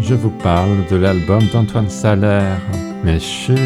je vous parle de l'album d'Antoine Salaire. Mais chut,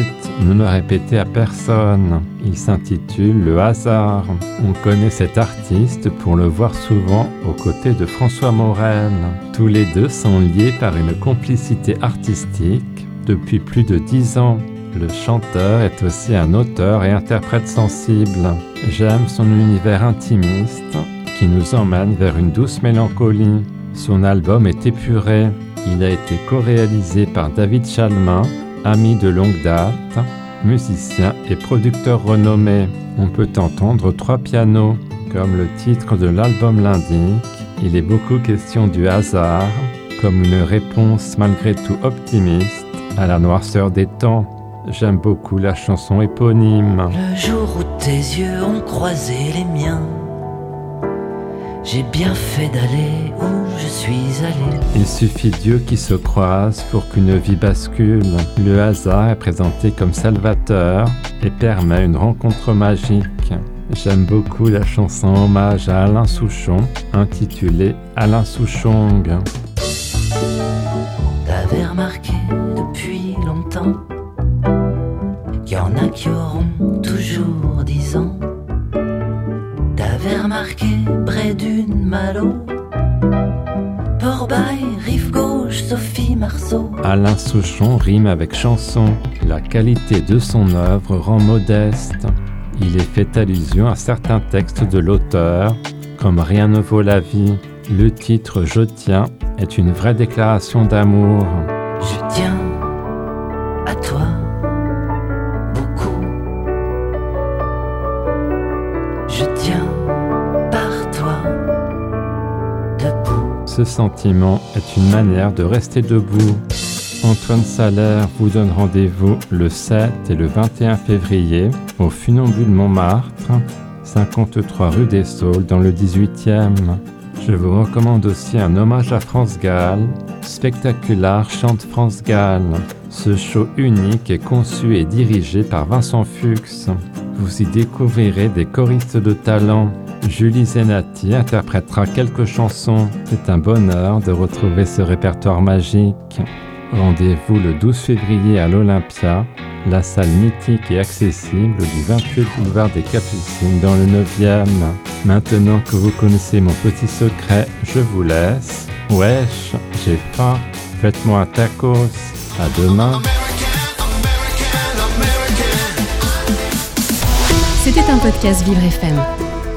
ne le répétez à personne. Il s'intitule Le hasard. On connaît cet artiste pour le voir souvent aux côtés de François Morel. Tous les deux sont liés par une complicité artistique depuis plus de dix ans. Le chanteur est aussi un auteur et interprète sensible. J'aime son univers intimiste qui nous emmène vers une douce mélancolie. Son album est épuré. Il a été co-réalisé par David Chalmin, ami de longue date, musicien et producteur renommé. On peut entendre trois pianos. Comme le titre de l'album l'indique, il est beaucoup question du hasard, comme une réponse malgré tout optimiste à la noirceur des temps. J'aime beaucoup la chanson éponyme. Le jour où tes yeux ont croisé les miens, j'ai bien fait d'aller où je suis allé. Il suffit Dieu qui se croise pour qu'une vie bascule. Le hasard est présenté comme salvateur et permet une rencontre magique. J'aime beaucoup la chanson hommage à Alain Souchon intitulée Alain Souchong. T'avais remarqué depuis longtemps qu'il y en a qui auront toujours dix ans. T'avais remarqué près d'une malo Port-Bail, rive gauche, Sophie Marceau. Alain Souchon rime avec chanson. La qualité de son œuvre rend modeste. Il est fait allusion à certains textes de l'auteur, comme Rien ne vaut la vie. Le titre Je tiens est une vraie déclaration d'amour. Je tiens à toi Ce sentiment est une manière de rester debout. Antoine Salaire vous donne rendez-vous le 7 et le 21 février au Funambule Montmartre, 53 rue des Saules dans le 18e. Je vous recommande aussi un hommage à France Gall, Spectacular chante France Gall. Ce show unique est conçu et dirigé par Vincent Fuchs. Vous y découvrirez des choristes de talent. Julie Zenati interprétera quelques chansons. C'est un bonheur de retrouver ce répertoire magique. Rendez-vous le 12 février à l'Olympia, la salle mythique et accessible du 28 boulevard des Capucines dans le 9e. Maintenant que vous connaissez mon petit secret, je vous laisse. Wesh, j'ai faim. Faites-moi un tacos. À demain. C'était un podcast Vivre FM.